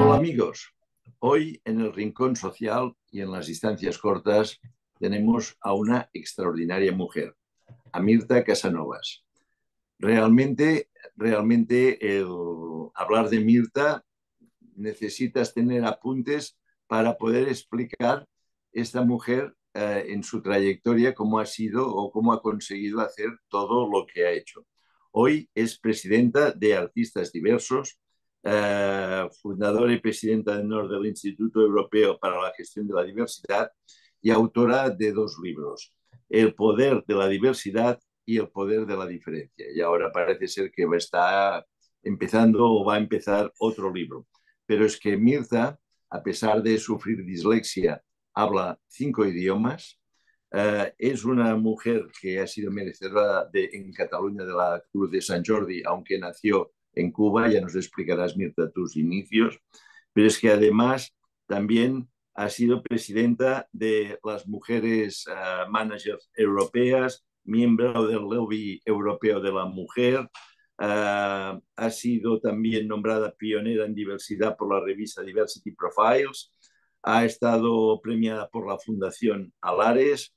Hola amigos, hoy en el Rincón Social y en las distancias cortas tenemos a una extraordinaria mujer, a Mirta Casanovas. Realmente, realmente hablar de Mirta necesitas tener apuntes para poder explicar esta mujer eh, en su trayectoria cómo ha sido o cómo ha conseguido hacer todo lo que ha hecho. Hoy es presidenta de Artistas Diversos, eh, fundadora y presidenta de honor del Instituto Europeo para la Gestión de la Diversidad y autora de dos libros, El poder de la diversidad y El poder de la diferencia. Y ahora parece ser que está empezando o va a empezar otro libro. Pero es que Mirza, a pesar de sufrir dislexia, habla cinco idiomas, Uh, es una mujer que ha sido merecedora de, en Cataluña de la Cruz de San Jordi, aunque nació en Cuba, ya nos explicarás, Mirta, tus inicios, pero es que además también ha sido presidenta de las mujeres uh, managers europeas, miembro del lobby europeo de la mujer, uh, ha sido también nombrada pionera en diversidad por la revista Diversity Profiles, ha estado premiada por la Fundación Alares,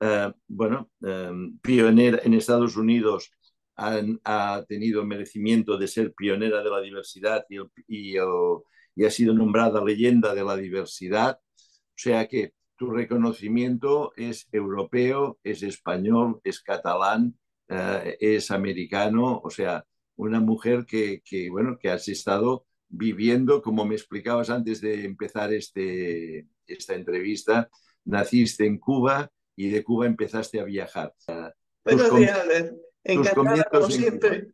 uh, bueno, um, pionera en Estados Unidos han, ha tenido merecimiento de ser pionera de la diversidad y, y, y, ha sido nombrada leyenda de la diversidad. O sea que tu reconocimiento es europeo, es español, es catalán, uh, es americano, o sea, una mujer que, que, bueno, que has estado viviendo, como me explicabas antes de empezar este, esta entrevista, naciste en Cuba y de Cuba empezaste a viajar. Buenos días, Albert. Encantada como siempre.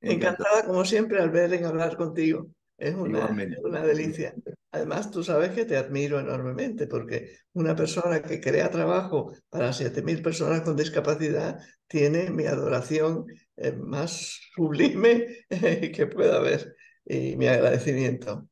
Encantada como siempre, Albert, en hablar contigo. Es una, una, delicia. Además, tú sabes que te admiro enormemente porque una persona que crea trabajo para 7.000 personas con discapacidad tiene mi adoración eh, más sublime que pueda haber y mi agradecimiento.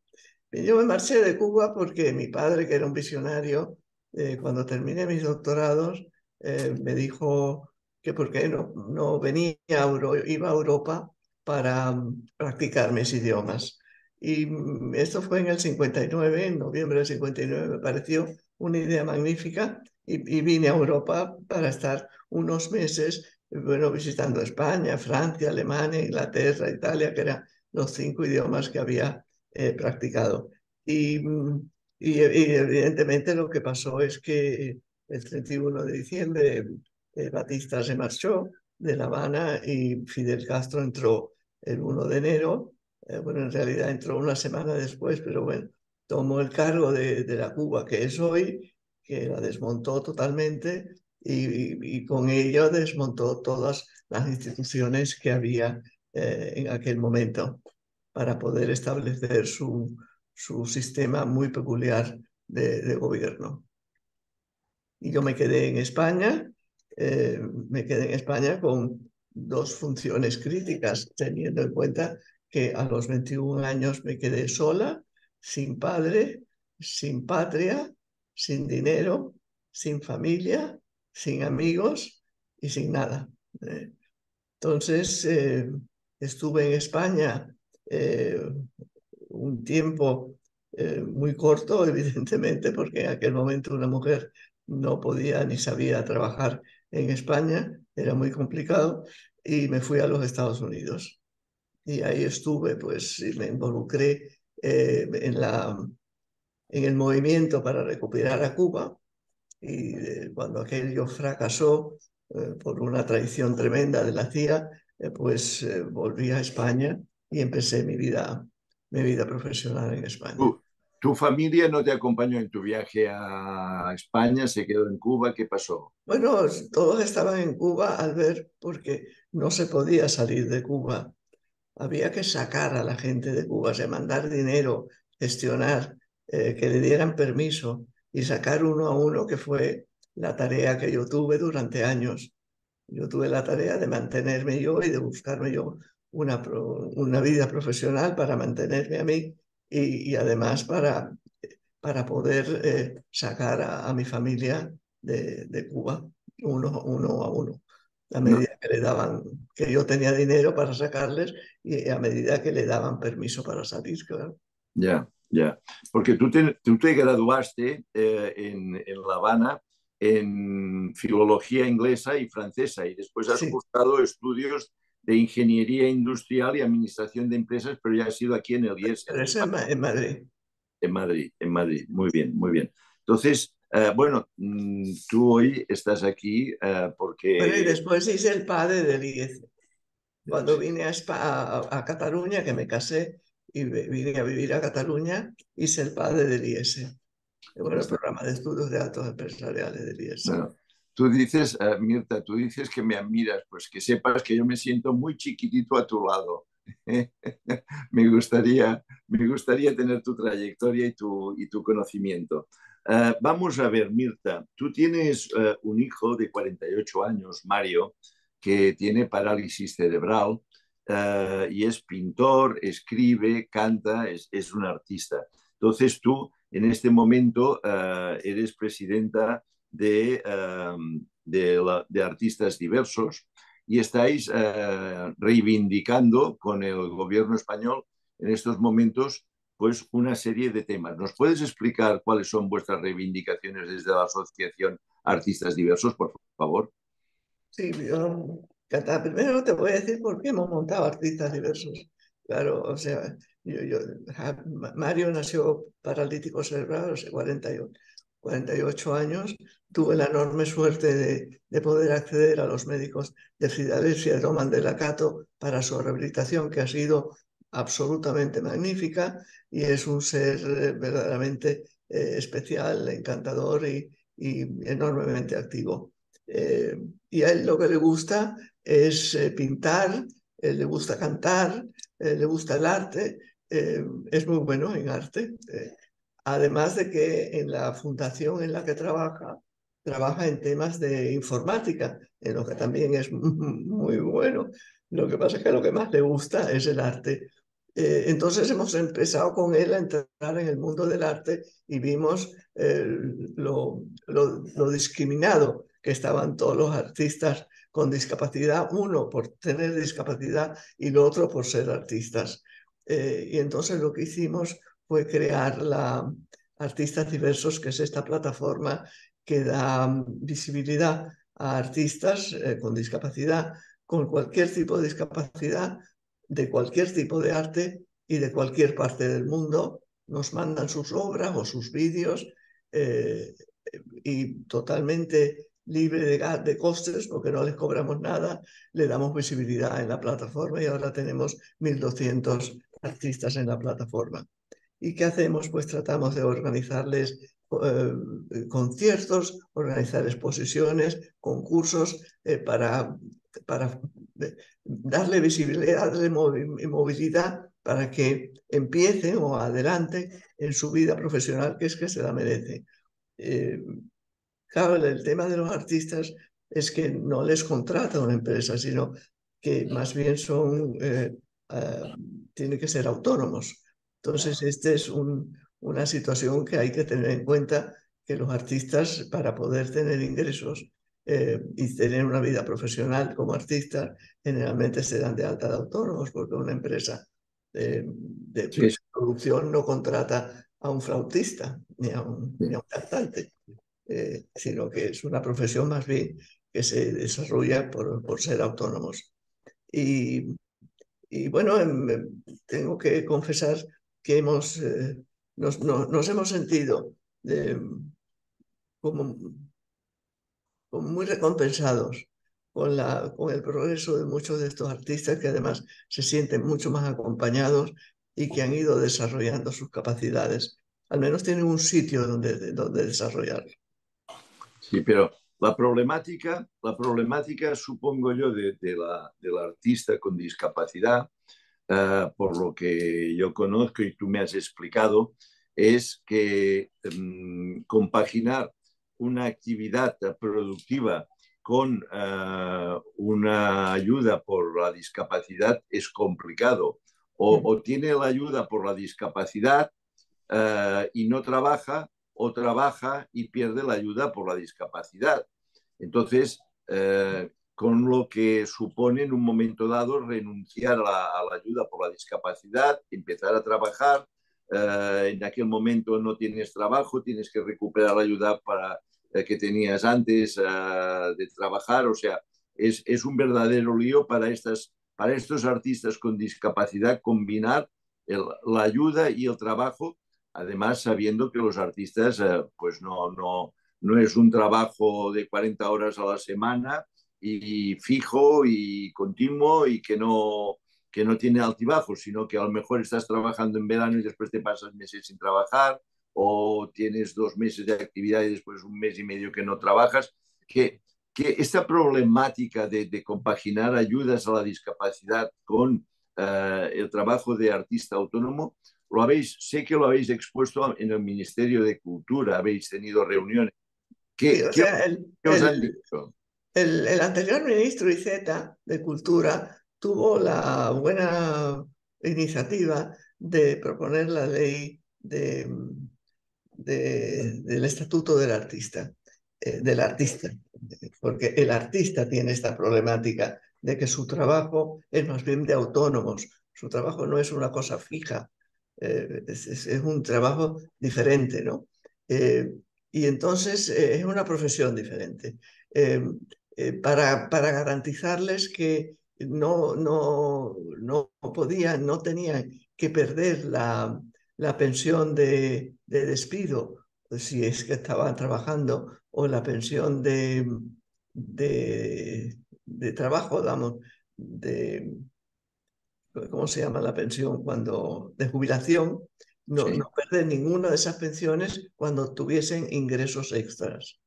Yo me marché de Cuba porque mi padre, que era un visionario, eh, cuando terminé mis doctorados, eh, me dijo que por qué no, no venía a Euro, iba a Europa para um, practicar mis idiomas. Y mm, esto fue en el 59, en noviembre del 59, me pareció una idea magnífica y, y vine a Europa para estar unos meses, bueno, visitando España, Francia, Alemania, Inglaterra, Italia, que eran los cinco idiomas que había eh, practicado. Y, mm, y, y, evidentemente lo que pasó es que el 31 de diciembre eh, Batista se marchó de La Habana y Fidel Castro entró el 1 de enero. Eh, bueno, en realidad entró una semana después, pero bueno, tomó el cargo de, de la Cuba que es hoy, que la desmontó totalmente y, y, con ello desmontó todas las instituciones que había eh, en aquel momento para poder establecer su, su sistema muy peculiar de, de, gobierno. Y yo me quedé en España, eh, me quedé en España con dos funciones críticas, teniendo en cuenta que a los 21 años me quedé sola, sin padre, sin patria, sin dinero, sin familia, sin amigos y sin nada. Eh, entonces, eh, estuve en España un tiempo muy corto, evidentemente, porque en aquel momento una mujer no podía ni sabía trabajar en España, era muy complicado, y me fui a los Estados Unidos. Y ahí estuve, pues, y me involucré eh, en, la, en el movimiento para recuperar a Cuba. Y eh, cuando aquello fracasó eh, por una traición tremenda de la CIA, pues volví a España y empecé mi vida, mi vida profesional en España. ¿Tu, ¿Tu, familia no te acompañó en tu viaje a España? ¿Se quedó en Cuba? ¿Qué pasó? Bueno, todos estaban en Cuba al ver porque no se podía salir de Cuba. Había que sacar a la gente de Cuba, o sea, mandar dinero, gestionar, eh, que le dieran permiso y sacar uno a uno, que fue la tarea que yo tuve durante años. Yo tuve la tarea de mantenerme yo y de buscarme yo una, una vida profesional para mantenerme a mí y, y además para, para poder eh, sacar a, a, mi familia de, de Cuba uno, uno a uno. A medida que le daban, que yo tenía dinero para sacarles y a medida que le daban permiso para salir, claro. Ya, ya. Porque tú te, tú te graduaste eh, en, en, La Habana en filología inglesa y francesa y después has cursado estudios de ingeniería industrial y administración de empresas, pero ya has sido aquí en el IES. En Madrid. En Madrid, en Madrid. Muy bien, muy bien. Entonces, eh, bueno, mm, tú hoy estás aquí uh, porque... Bueno, y después hice el padre del IES. Cuando vine a, a, a, Cataluña, que me casé y vine a vivir a Cataluña, hice el padre del IES. Bueno, el programa de estudios de datos empresariales del IES. Bueno, tú dices, uh, Mirta, tú dices que me admiras, pues que sepas que yo me siento muy chiquitito a tu lado. me, gustaría, me gustaría tener tu trayectoria y tu, y tu conocimiento. Uh, vamos a ver, Mirta, tú tienes uh, un hijo de 48 años, Mario, que tiene parálisis cerebral uh, y es pintor, escribe, canta, es, es, un artista. Entonces tú en este momento eres presidenta de, de, la, de, artistas diversos y estáis reivindicando con el gobierno español en estos momentos pues una serie de temas. ¿Nos puedes explicar cuáles son vuestras reivindicaciones desde la Asociación Artistas Diversos, por favor? Sí, yo, primero te voy a decir por qué hemos montado Artistas Diversos. Claro, o sea, yo, Mario nació paralítico cerebral hace 48, 48 años. Tuve la enorme suerte de, de, poder acceder a los médicos de Filadelfia, de Roman de la Cato, para su rehabilitación, que ha sido absolutamente magnífica y es un ser eh, verdaderamente eh, especial, encantador y, y enormemente activo. Eh, y a él lo que le gusta es eh, pintar, eh, le gusta cantar, le gusta el arte, es muy bueno en arte. Además de que en la fundación en la que trabaja, trabaja en temas de informática, en lo que también es muy bueno. Lo que pasa es que lo que más le gusta es el arte eh, entonces hemos empezado con él a entrar en el mundo del arte y vimos eh, lo, discriminado que estaban todos los artistas con discapacidad, uno por tener discapacidad y lo otro por ser artistas. Eh, y entonces lo que hicimos fue crear la Artistas Diversos, que es esta plataforma que da visibilidad a artistas con discapacidad, con cualquier tipo de discapacidad, de cualquier tipo de arte y de cualquier parte del mundo. Nos mandan sus obras o sus vídeos eh, y totalmente libre de, de costes porque no les cobramos nada, le damos visibilidad en la plataforma y ahora tenemos 1.200 artistas en la plataforma. ¿Y qué hacemos? Pues tratamos de organizarles eh, conciertos, organizar exposiciones, concursos eh, para, para darle visibilidad, darle movilidad para que empiece o adelante en su vida profesional, que es que se la merece. Eh, claro, el tema de los artistas es que no les contrata una empresa, sino que más bien son, eh, tienen que ser autónomos. Entonces, esta es un, una situación que hay que tener en cuenta, que los artistas, para poder tener ingresos, eh, y tener una vida profesional como artista, generalmente se dan de alta de autónomos porque una empresa de, de producción no contrata a un flautista ni a un, ni a un cantante, eh, sino que es una profesión más bien que se desarrolla por, por ser autónomos. Y, y bueno, em, em, tengo que confesar que hemos, eh, nos, no, nos, hemos sentido de, como muy recompensados con, la, con el progreso de muchos de estos artistas que además se sienten mucho más acompañados y que han ido desarrollando sus capacidades. Al menos tienen un sitio donde, donde desarrollar. Sí, pero la problemática, la problemática supongo yo, de, de la, del artista con discapacidad, uh, por lo que yo conozco y tú me has explicado, es que um, compaginar una actividad productiva con uh, una ayuda por la discapacidad es complicado. O, o tiene la ayuda por la discapacidad uh, y no trabaja, o trabaja y pierde la ayuda por la discapacidad. Entonces, uh, con lo que supone en un momento dado renunciar a la, ayuda por la discapacidad, empezar a trabajar, eh, en aquel momento no tienes trabajo, tienes que recuperar la ayuda para, eh, que tenías antes de trabajar, o sea, es, es, un verdadero lío para, estas, para estos artistas con discapacidad combinar la ayuda y el trabajo, además sabiendo que los artistas pues no, no, no es un trabajo de 40 horas a la semana y fijo y continuo y que no, que no tiene altibajos, sino que a lo mejor estás trabajando en verano y después te pasas meses sin trabajar o tienes dos meses de actividad y después un mes y medio que no trabajas, que, que esta problemática de, de compaginar ayudas a la discapacidad con uh, el trabajo de artista autónomo, lo habéis, sé que lo habéis expuesto en el Ministerio de Cultura, habéis tenido reuniones ¿Qué, os han dicho? El, anterior ministro Iceta de Cultura tuvo la buena iniciativa de proponer la ley de, del estatuto del artista, eh, del artista, porque el artista tiene esta problemática de que su trabajo es más bien de autónomos, su trabajo no es una cosa fija, eh, es, un trabajo diferente, ¿no? Eh, y entonces es una profesión diferente. Eh, para, para garantizarles que no, no, no podían, no tenían que perder la, la pensión de, de, despido si es que estaban trabajando o la pensión de, de, de trabajo, digamos, de, ¿cómo se llama la pensión? Cuando, de jubilación, no, no perder ninguna de esas pensiones cuando tuviesen ingresos extras.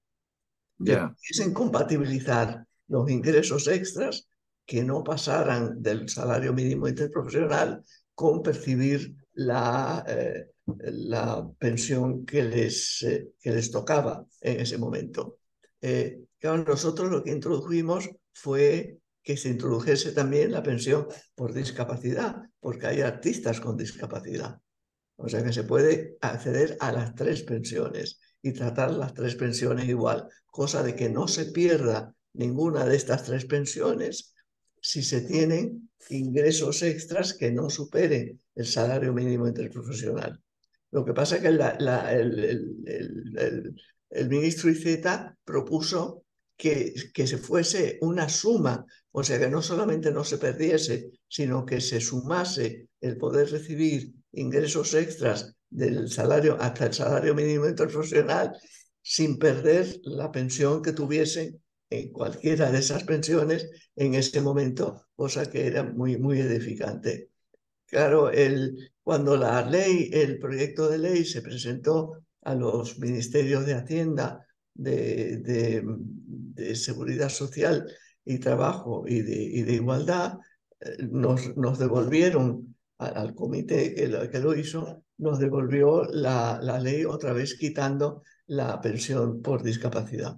Ya. Pudiesen compatibilizar los ingresos extras que no pasaran del salario mínimo interprofesional con percibir la, eh, la pensión que les, eh, que les tocaba en ese momento. Eh, claro, nosotros lo que introdujimos fue que se introdujese también la pensión por discapacidad, porque hay artistas con discapacidad. O sea que se puede acceder a las tres pensiones y tratar las tres pensiones igual, cosa de que no se pierda ninguna de estas tres pensiones si se tienen ingresos extras que no superen el salario mínimo interprofesional. Lo que pasa es que el, el, ministro Iceta propuso que, que se fuese una suma, o sea que no solamente no se perdiese, sino que se sumase el poder recibir ingresos extras del salario hasta el salario mínimo interprofesional sin perder la pensión que tuviesen en cualquiera de esas pensiones en ese momento, cosa que era muy, muy edificante. Claro, el, cuando la ley, el proyecto de ley se presentó a los ministerios de Hacienda, de, de, Seguridad Social y Trabajo y de, y de Igualdad, eh, nos, nos devolvieron al, comité que lo, que lo, hizo, nos devolvió la, la ley otra vez quitando la pensión por discapacidad.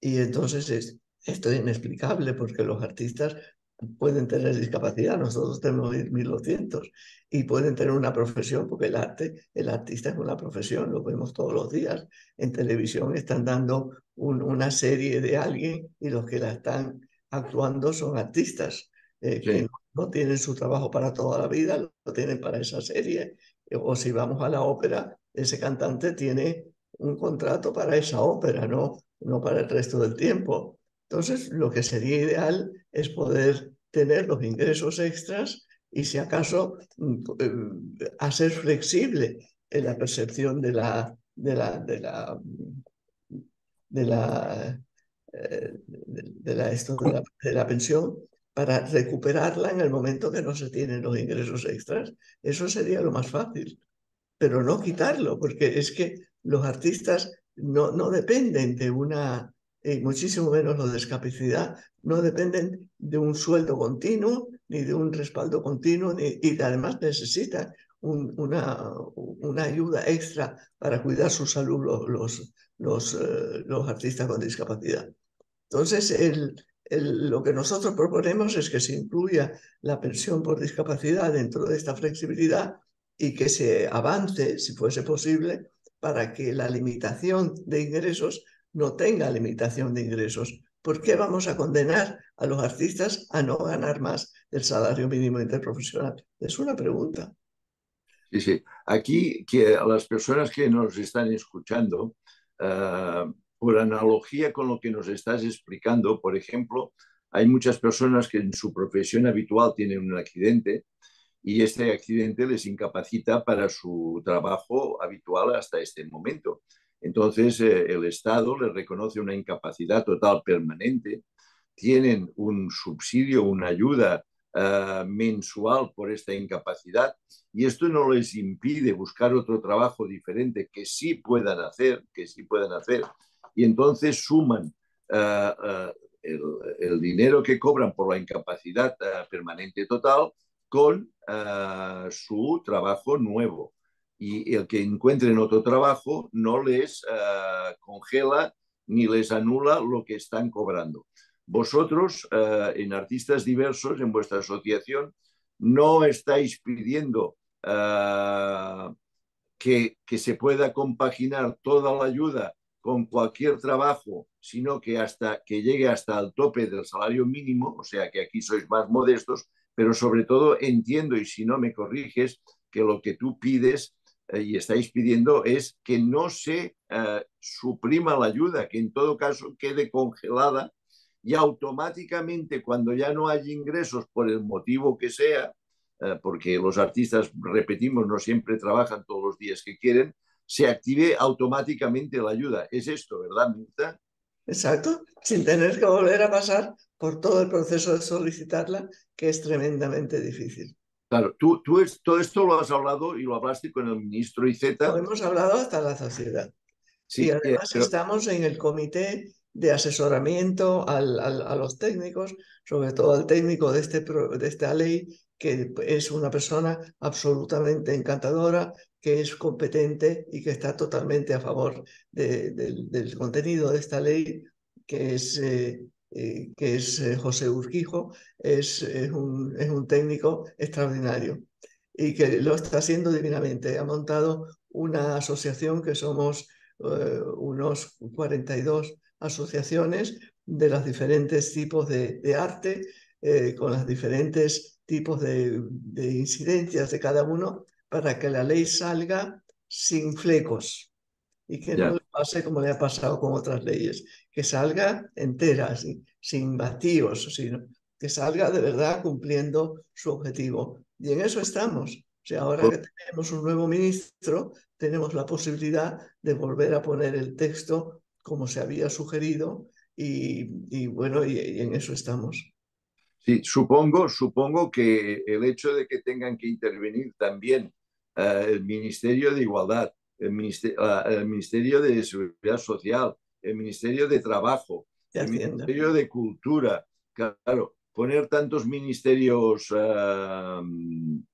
Y entonces es, esto es inexplicable porque los artistas pueden tener discapacidad, nosotros tenemos 1200 y pueden tener una profesión porque el arte, el artista es una profesión, lo vemos todos los días. En televisión están dando una serie de alguien y los que la están actuando son artistas. Eh, que no tienen su trabajo para toda la vida, lo tienen para esa serie. O si vamos a la ópera, ese cantante tiene un contrato para esa ópera, no, no para el resto del tiempo. Entonces, lo que sería ideal es poder tener los ingresos extras y, si acaso, mm, eh, hacer flexible en la percepción de la, de la, de la, de la, eh, de la pensión para recuperarla en el momento que no se tienen los ingresos extras. Eso sería lo más fácil, pero no quitarlo, porque es que los artistas no, no dependen de una, y muchísimo menos los de discapacidad, no dependen de un sueldo continuo, ni de un respaldo continuo, ni, y además necesitan una, una ayuda extra para cuidar su salud los, los, los, eh, los artistas con discapacidad. Entonces, el, lo que nosotros proponemos es que se incluya la pensión por discapacidad dentro de esta flexibilidad y que se avance, si fuese posible, para que la limitación de ingresos no tenga limitación de ingresos. ¿Por qué vamos a condenar a los artistas a no ganar más del salario mínimo interprofesional? Es una pregunta. Sí, sí. Aquí, que a las personas que nos están escuchando, eh, por analogía con lo que nos estás explicando, por ejemplo, hay muchas personas que en su profesión habitual tienen un accidente y este accidente les incapacita para su trabajo habitual hasta este momento. Entonces, eh, el Estado les reconoce una incapacidad total permanente, tienen un subsidio, una ayuda uh, mensual por esta incapacidad y esto no les impide buscar otro trabajo diferente que sí puedan hacer, que sí puedan hacer y entonces suman uh, uh, el, dinero que cobran por la incapacidad permanente total con su trabajo nuevo y el que encuentren otro trabajo no les congela ni les anula lo que están cobrando. Vosotros, en Artistas Diversos, en vuestra asociación, no estáis pidiendo que, que, se pueda compaginar toda la ayuda con cualquier trabajo, sino que hasta que llegue hasta el tope del salario mínimo, o sea que aquí sois más modestos, pero sobre todo entiendo, y si no me corriges, que lo que tú pides eh, y estáis pidiendo es que no se eh, suprima la ayuda, que en todo caso quede congelada y automáticamente cuando ya no hay ingresos por el motivo que sea, eh, porque los artistas, repetimos, no siempre trabajan todos los días que quieren, se active automáticamente la ayuda. Es esto, ¿verdad, Mirta? Exacto, sin tener que volver a pasar por todo el proceso de solicitarla, que es tremendamente difícil. Claro, tú, tú es, todo esto lo has hablado y lo hablaste con el ministro Iceta. Lo hemos hablado hasta la sociedad. Sí, y además eh, pero... estamos en el comité de asesoramiento al, al, a los técnicos, sobre todo al técnico de, este, de esta ley, que es una persona absolutamente encantadora, que es competente y que está totalmente a favor de, de, del contenido de esta ley, que es, eh, eh, que es eh, José Urquijo, es, es, un, es un técnico extraordinario y que lo está haciendo divinamente. Ha montado una asociación que somos unos 42 asociaciones de los diferentes tipos de, de arte, eh, con los diferentes tipos de, de, incidencias de cada uno, para que la ley salga sin flecos y que yeah. no le pase como le ha pasado con otras leyes, que salga entera, sin, sin vacíos, sino que salga de verdad cumpliendo su objetivo. Y en eso estamos. O sea, ahora que tenemos un nuevo ministro, tenemos la posibilidad de volver a poner el texto como se había sugerido y, y bueno, y, y, en eso estamos. Sí, supongo, supongo que el hecho de que tengan que intervenir también el Ministerio de Igualdad, el Ministerio, uh, el Ministerio, de Seguridad Social, el Ministerio de Trabajo, de el Ministerio de Cultura, claro, poner tantos ministerios uh,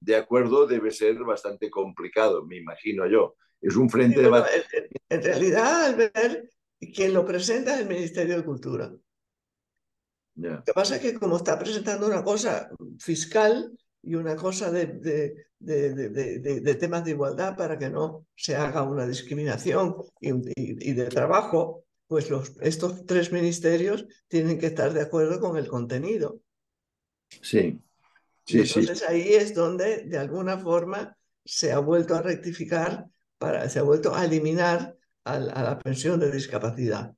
de acuerdo debe ser bastante complicado, me imagino yo. Es un frente sí, de... En, en realidad, al ver quien lo presenta es el Ministerio de Cultura. Yeah. Lo que pasa es que como está presentando una cosa fiscal y una cosa de, de, de, de temas de igualdad para que no se haga una discriminación y, y, y de trabajo, pues los, estos tres ministerios tienen que estar de acuerdo con el contenido. Sí, sí, entonces sí. ahí es donde de alguna forma se ha vuelto a rectificar, para, se ha vuelto a eliminar a, a la pensión de discapacidad.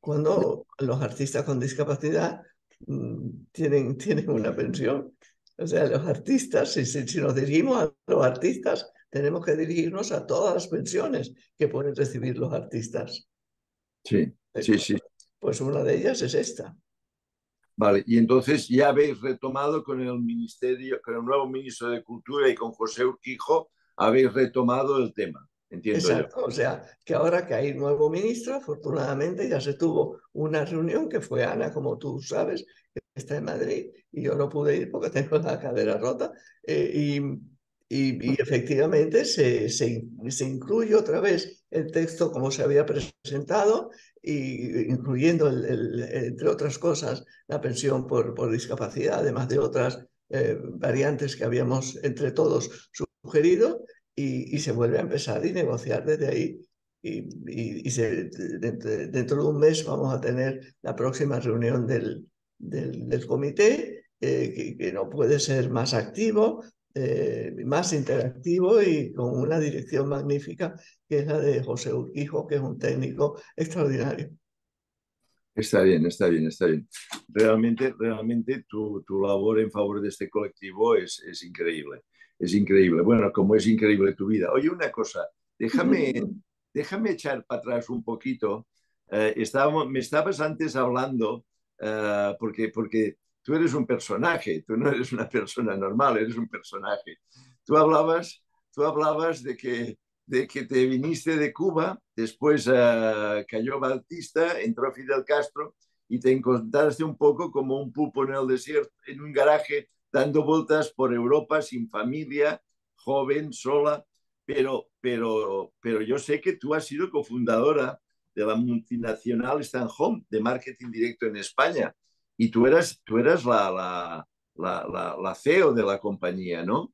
Cuando los artistas con discapacidad mmm, tienen, tienen una pensión. O sea, los artistas, si, si, si nos dirigimos a los artistas, tenemos que dirigirnos a todas las pensiones que pueden recibir los artistas. Sí, sí, sí. Pues una de ellas es esta. Vale, y entonces ya habéis retomado con el ministerio, con el nuevo ministro de Cultura y con José Urquijo, habéis retomado el tema. Entiendo Exacto, yo. o sea, que ahora que hay nuevo ministro, afortunadamente ya se tuvo una reunión que fue Ana, como tú sabes, está en Madrid, y yo no pude ir porque tengo la cadera rota, eh, y, y, y, efectivamente se, se, se, incluye otra vez el texto como se había presentado, y incluyendo, el, el, entre otras cosas, la pensión por, por discapacidad, además de otras eh, variantes que habíamos entre todos sugerido, y, y, se vuelve a empezar y negociar desde ahí. Y, y, y se, dentro, dentro, de un mes vamos a tener la próxima reunión del, del, del comité, eh, que, que, no puede ser más activo, eh, más interactivo y con una dirección magnífica, que es la de José Urquijo, que es un técnico extraordinario. Está bien, está bien, está bien. Realmente, realmente tu, tu labor en favor de este colectivo es, es increíble. Es increíble. Bueno, como es increíble tu vida. Oye, una cosa, déjame, déjame echar para atrás un poquito. Eh, estábamos, me estabas antes hablando, uh, porque, porque tú eres un personaje, tú no eres una persona normal, eres un personaje. Tú hablabas, tú hablabas de que, de que te viniste de Cuba, después uh, cayó Batista, entró Fidel Castro y te encontraste un poco como un pupo en el desierto, en un garaje, dando vueltas por Europa sin familia, joven, sola, pero, pero, pero yo sé que tú has sido cofundadora de la multinacional Stan Home de marketing directo en España y tú eras, tú eras la, la, la, la CEO de la compañía, ¿no?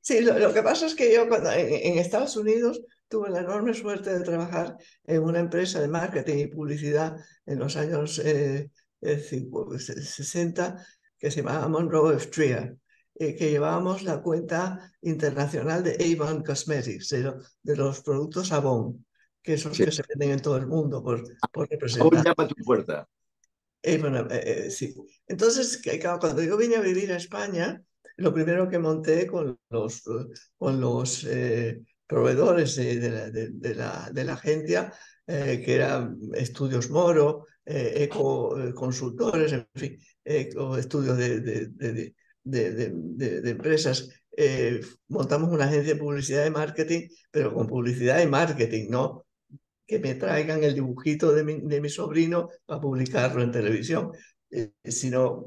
Sí, lo, que pasa es que yo cuando, en, Estados Unidos tuve la enorme suerte de trabajar en una empresa de marketing y publicidad en los años 60 eh, que se llamaba Monroe F. Trier, eh, que llevábamos la cuenta internacional de Avon Cosmetics, de, los productos Avon, que son los que se venden en todo el mundo por, por representar. llama tu puerta. Eh, bueno, eh, sí. Entonces, cuando yo vine a vivir a España, lo primero que monté con los, con los proveedores de, la, de, la, de, la, agencia, que eran Estudios Moro, Eco Consultores, en fin, Eco Estudios de, de, empresas, montamos una agencia de publicidad y marketing, pero con publicidad y marketing, no que me traigan el dibujito de mi, de mi sobrino para publicarlo en televisión, eh, sino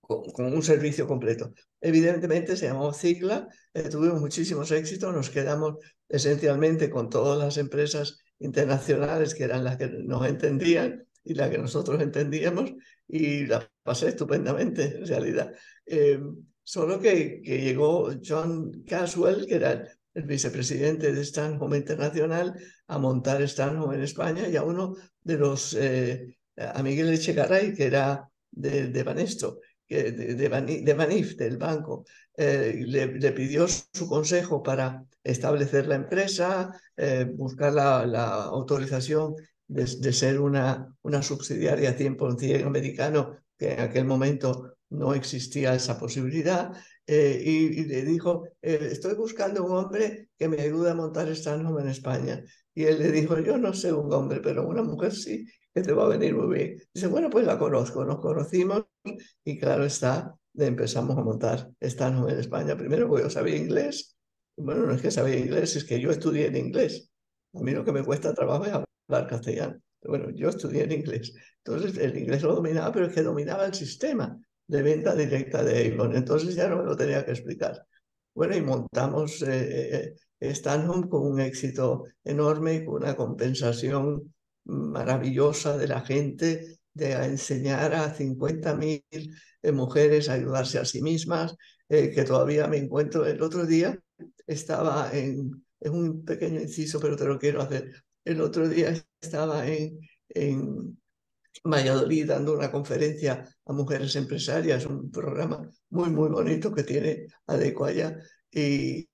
con, un servicio completo. Evidentemente se llamó Cicla, eh, tuvimos muchísimos éxitos, nos quedamos esencialmente con todas las empresas internacionales que eran las que nos entendían y las que nosotros entendíamos y la pasé estupendamente en realidad. Eh, solo que, que, llegó John Caswell, que era el vicepresidente de Stanhope Internacional, a montar Stanhope en España y a uno de los, eh, a Miguel Echegaray, que era de, de Banesto, de, de, de, Banif, del banco, eh, le, pidió su consejo para establecer la empresa, eh, buscar la, autorización de, ser una, una subsidiaria 100% americano, que en aquel momento no existía esa posibilidad, eh, y, le dijo, eh, estoy buscando un hombre que me ayude a montar Stanhome en España. Y él le dijo, yo no sé un hombre, pero una mujer sí, que te va a venir muy bien. Dice, bueno, pues la conozco, nos conocimos y claro está, empezamos a montar Stanhome en España. Primero porque yo sabía inglés. Bueno, no es que sabía inglés, es que yo estudié en inglés. A mí lo que me cuesta trabajo es hablar castellano. Bueno, yo estudié en inglés. Entonces el inglés lo dominaba, pero es que dominaba el sistema de venta directa de Avon. Entonces ya no me lo tenía que explicar. Bueno, y montamos eh, eh con un éxito enorme y con una compensación maravillosa de la gente de enseñar a 50.000 eh, mujeres a ayudarse a sí mismas, eh, que todavía me encuentro. El otro día estaba en, en, un pequeño inciso, pero te lo quiero hacer. El otro día estaba en Valladolid dando una conferencia a mujeres empresarias, un programa muy, muy bonito que tiene Adecuaya. Y,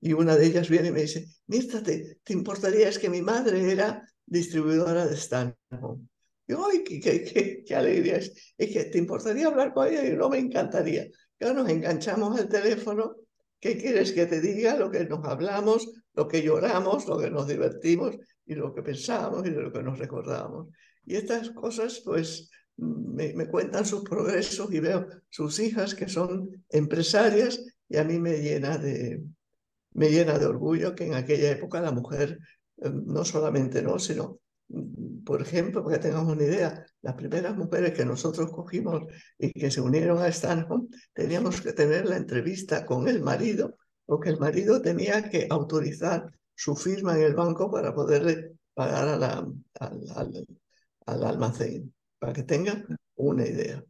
y, una de ellas viene y me dice, Mirta, ¿te, importaría? Es que mi madre era distribuidora de Stanhope. Y ¡ay, qué, qué, qué, alegría! Es, es que te importaría hablar con ella y no me encantaría. Ya nos enganchamos al teléfono. ¿Qué quieres que te diga? Lo que nos hablamos, lo que lloramos, lo que nos divertimos y lo que pensamos y lo que nos recordamos. Y estas cosas, pues, me, cuentan sus progresos y veo sus hijas que son empresarias y a mí me llena de, me llena de orgullo que en aquella época la mujer eh, no solamente no, sino, mm, por ejemplo, para que tengamos una idea, las primeras mujeres que nosotros cogimos y que se unieron a Stanhope, teníamos que tener la entrevista con el marido, porque el marido tenía que autorizar su firma en el banco para poderle pagar a la, al almacén, para que tengan una idea.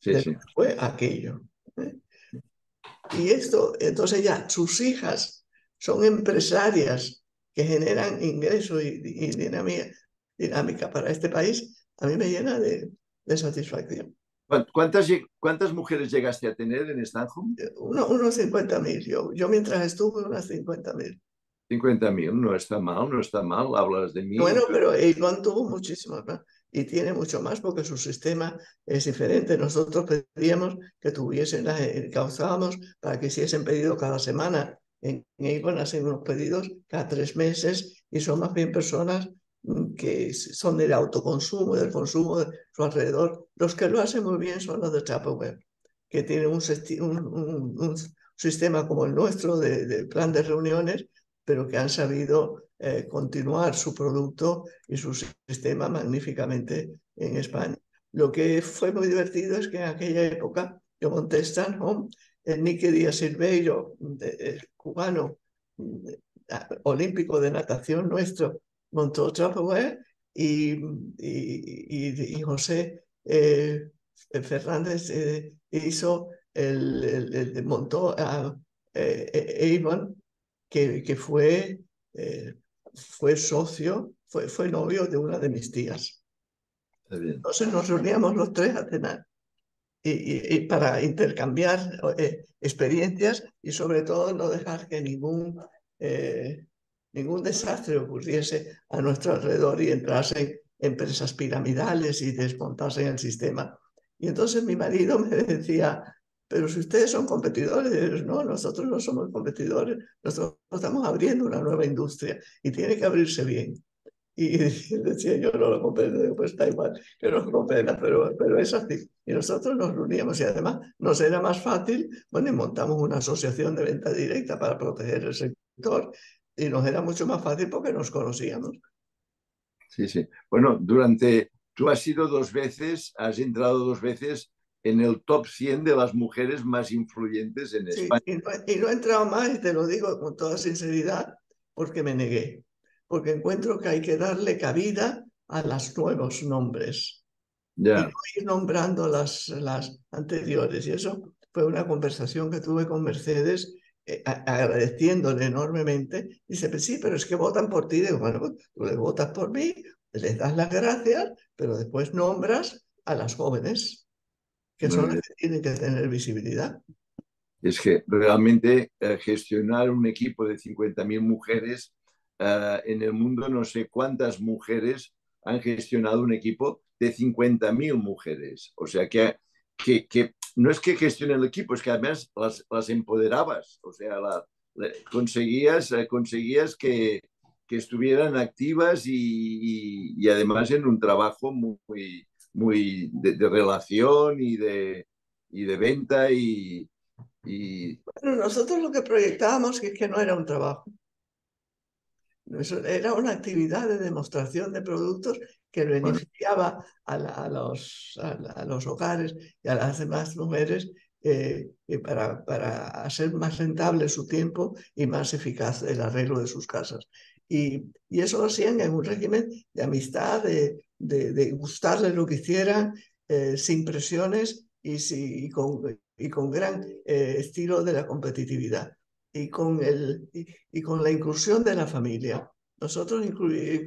Sí, sí. Fue aquello. ¿eh? Y esto, entonces ya, sus hijas son empresarias que generan ingresos y, dinámica, dinámica, para este país, a mí me llena de, de satisfacción. ¿Cuántas, ¿Cuántas mujeres llegaste a tener en Stanhope? Uno, unos 50.000. Yo, yo mientras estuve, unas 50.000. 50.000, no está mal, no está mal, hablas de mí. Bueno, pero Avon tuvo muchísimos más y tiene mucho más porque su sistema es diferente. Nosotros pedíamos que tuviesen, eh, causábamos para que hiciesen pedido cada semana. En Avon hacen unos pedidos cada tres meses y son más bien personas mm, que son del autoconsumo, del consumo de su alrededor. Los que lo hacen muy bien son los de Web, que tienen un, un, sistema como el nuestro de, de plan de reuniones pero que han sabido eh, continuar su producto y su sistema magníficamente en España. Lo que fue muy divertido es que en aquella época yo monté Stanhome, el Nicky Díaz Silveiro, cubano, olímpico de natación nuestro, montó Tupperware y, y, José eh, Fernández eh, hizo el, el, montó a Avon que, fue, eh, fue socio, fue, fue novio de una de mis tías. Entonces nos reuníamos los tres a cenar y, y, para intercambiar eh, experiencias y sobre todo no dejar que ningún, eh, ningún desastre ocurriese a nuestro alrededor y entrasen empresas piramidales y desmontasen el sistema. Y entonces mi marido me decía, pero si ustedes son competidores, no, nosotros no somos competidores, nosotros estamos abriendo una nueva industria y tiene que abrirse bien. Y decía yo, no lo comprendo, pues está igual, que no comprenda, pero, pero es así. Y nosotros nos reuníamos y además nos era más fácil, bueno, y montamos una asociación de venta directa para proteger el sector y nos era mucho más fácil porque nos conocíamos. Sí, sí. Bueno, durante, tú has sido dos veces, has entrado dos veces en el top 100 de las mujeres más influyentes en España. Y no, y no, he entrado más, y te lo digo con toda sinceridad, porque me negué, porque encuentro que hay que darle cabida a los nuevos nombres. Y ir nombrando las, las anteriores. Y eso fue una conversación que tuve con Mercedes, eh, agradeciéndole enormemente. Dice, pues sí, pero es que votan por ti. Digo, bueno, pues, tú les votas por mí, les das las gracias, pero después nombras a las jóvenes que son las que tienen que tener visibilidad. Es que realmente eh, gestionar un equipo de 50.000 mujeres eh, en el mundo, no sé cuántas mujeres han gestionado un equipo de 50.000 mujeres. O sea que, que, que, no es que gestionen el equipo, es que además las, las empoderabas. O sea, la, conseguías, eh, conseguías que, que estuvieran activas y, y, y, además en un trabajo muy, muy de, relación y de, y de venta y, y... Bueno, nosotros lo que proyectábamos es que no era un trabajo. Era una actividad de demostración de productos que beneficiaba a, los, a, los hogares y a las demás mujeres eh, para, para hacer más rentable su tiempo y más eficaz el arreglo de sus casas. Y, eso lo hacían en un régimen de amistad, de, de, gustarle lo que hicieran, eh, sin presiones y, con, gran eh, estilo de la competitividad y con, el, y, con la inclusión de la familia. Nosotros eh,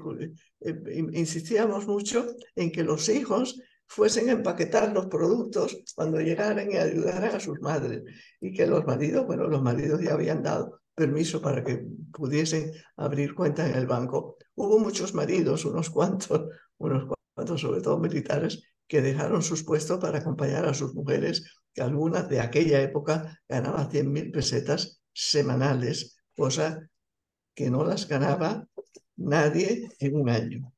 insistíamos mucho en que los hijos fuesen a empaquetar los productos cuando llegaran y ayudaran a sus madres y que los maridos, bueno, los maridos ya habían dado permiso para que pudiesen abrir cuenta en el banco. Hubo muchos maridos, unos cuantos, unos cuantos, sobre todo militares, que dejaron sus puestos para acompañar a sus mujeres, que algunas de aquella época ganaban 100.000 pesetas semanales, cosa que no las ganaba nadie en un año.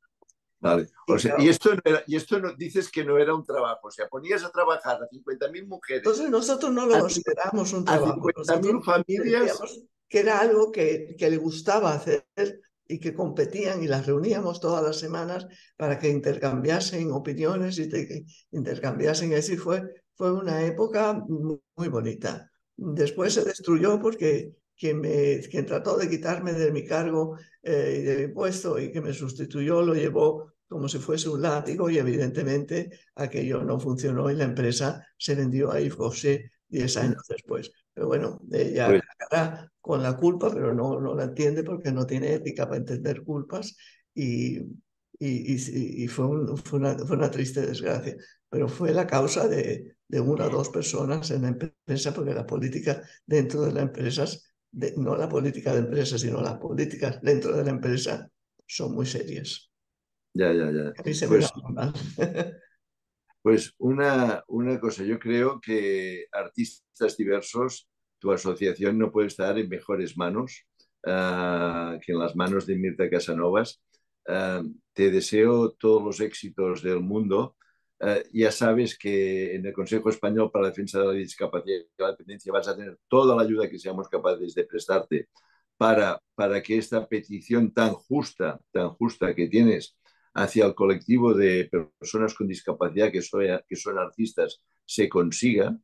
Vale. O sea, y, esto no era, y esto no, dices que no era un trabajo, o sea, ponías a trabajar a 50.000 mujeres. Entonces nosotros no lo consideramos un trabajo. A 50.000 familias. Que era algo que, que le gustaba hacer y que competían y las reuníamos todas las semanas para que intercambiasen opiniones y te, intercambiasen. Así fue, fue una época muy, bonita. Después se destruyó porque quien, me, quien trató de quitarme de mi cargo eh, y de mi puesto y que me sustituyó lo llevó como si fuese un látigo y evidentemente aquello no funcionó y la empresa se vendió a Yves 10 años después. Pero bueno, ella pues con la culpa, pero no, no la entiende porque no tiene ética para entender culpas y, y, fue, fue, una, triste desgracia, pero fue la causa de, de una o dos personas en la empresa, porque la política dentro de la empresa, no la política de empresa, sino las políticas dentro de la empresa son muy serias. Ya, ya, ya. A mí se pues, pues una, una cosa, yo creo que artistas diversos, tu asociación no puede estar en mejores manos uh, que en las manos de Mirta Casanovas. Uh, te deseo todos los éxitos del mundo. Uh, ya sabes que en el Consejo Español para la Defensa de la Discapacidad y la Dependencia vas a tener toda la ayuda que seamos capaces de prestarte para, para que esta petición tan justa, tan justa que tienes hacia el colectivo de personas con discapacidad que, que son artistas se consiga.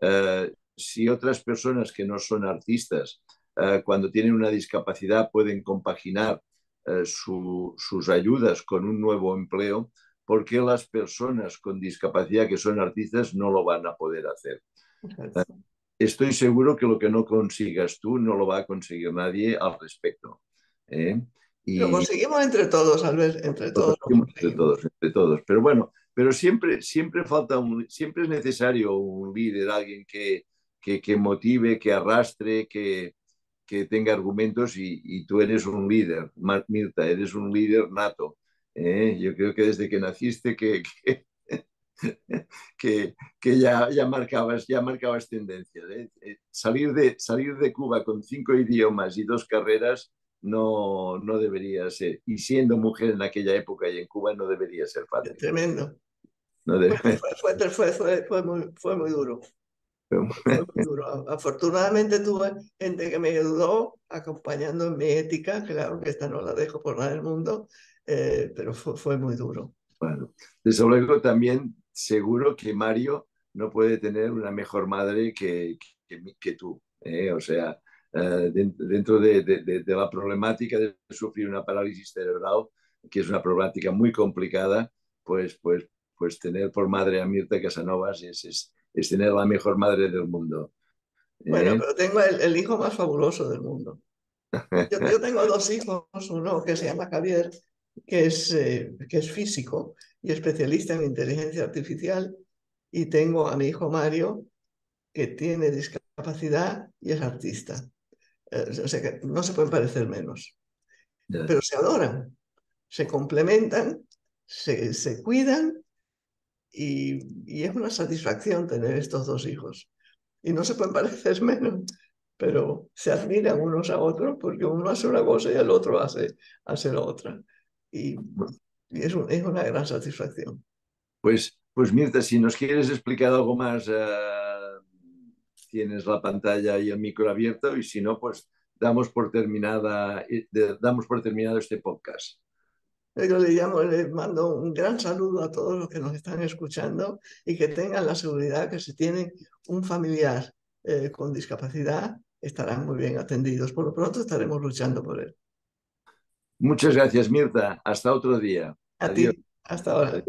Uh, si otras personas que no son artistas, uh, cuando tienen una discapacidad, pueden compaginar su, sus ayudas con un nuevo empleo, ¿por qué las personas con discapacidad que son artistas no lo van a poder hacer? estoy seguro que lo que no consigas tú no lo va a conseguir nadie al respecto. ¿eh? Lo conseguimos entre todos, Albert, entre todos. Entre todos, entre todos. Pero bueno, pero siempre, siempre falta un, siempre es necesario un líder, alguien que, que, que motive, que arrastre, que, que tenga argumentos y, y, tú eres un líder, Mirta, eres un líder nato. ¿eh? Yo creo que desde que naciste que, que, que, ya, ya, marcabas, ya marcabas tendencia. ¿eh? eh salir, de, salir de Cuba con cinco idiomas y dos carreras no, no debería ser. Y siendo mujer en aquella época y en Cuba no debería ser fácil. Tremendo. fue, fue, fue, fue, muy, fue muy duro. Muy duro. Afortunadamente tuve gente que me ayudó acompañando en mi ética, claro que esta no la dejo por nada del mundo, eh, pero fue, fue muy duro. Bueno, desde luego también seguro que Mario no puede tener una mejor madre que, que, que tú. ¿eh? O sea, eh, dentro de, de, de, la problemática de sufrir una parálisis cerebral, que es una problemática muy complicada, pues, pues, pues tener por madre a Mirta Casanovas es, es, es tener la mejor madre del mundo. Bueno, ¿Eh? pero tengo el, el, hijo más fabuloso del mundo. Yo, yo, tengo dos hijos, uno que se llama Javier, que es, eh, que es físico y especialista en inteligencia artificial, y tengo a mi hijo Mario, que tiene discapacidad y es artista. Eh, o sea que no se pueden parecer menos. Pero se adoran, se complementan, se, se cuidan y, y, es una satisfacción tener estos dos hijos. Y no se pueden parecer menos, pero se admiran unos a otros porque uno hace una cosa y el otro hace, hace la otra. Y, y es, un, es, una gran satisfacción. Pues, pues Mirta, si nos quieres explicar algo más... Uh tienes la pantalla y el micro abierto y si no, pues damos por, terminada, damos por terminado este podcast. Yo le llamo, le mando un gran saludo a todos los que nos están escuchando y que tengan la seguridad que si tienen un familiar eh, con discapacidad estarán muy bien atendidos. Por lo pronto estaremos luchando por él. Muchas gracias, Mirta. Hasta otro día. A ti. Hasta ahora.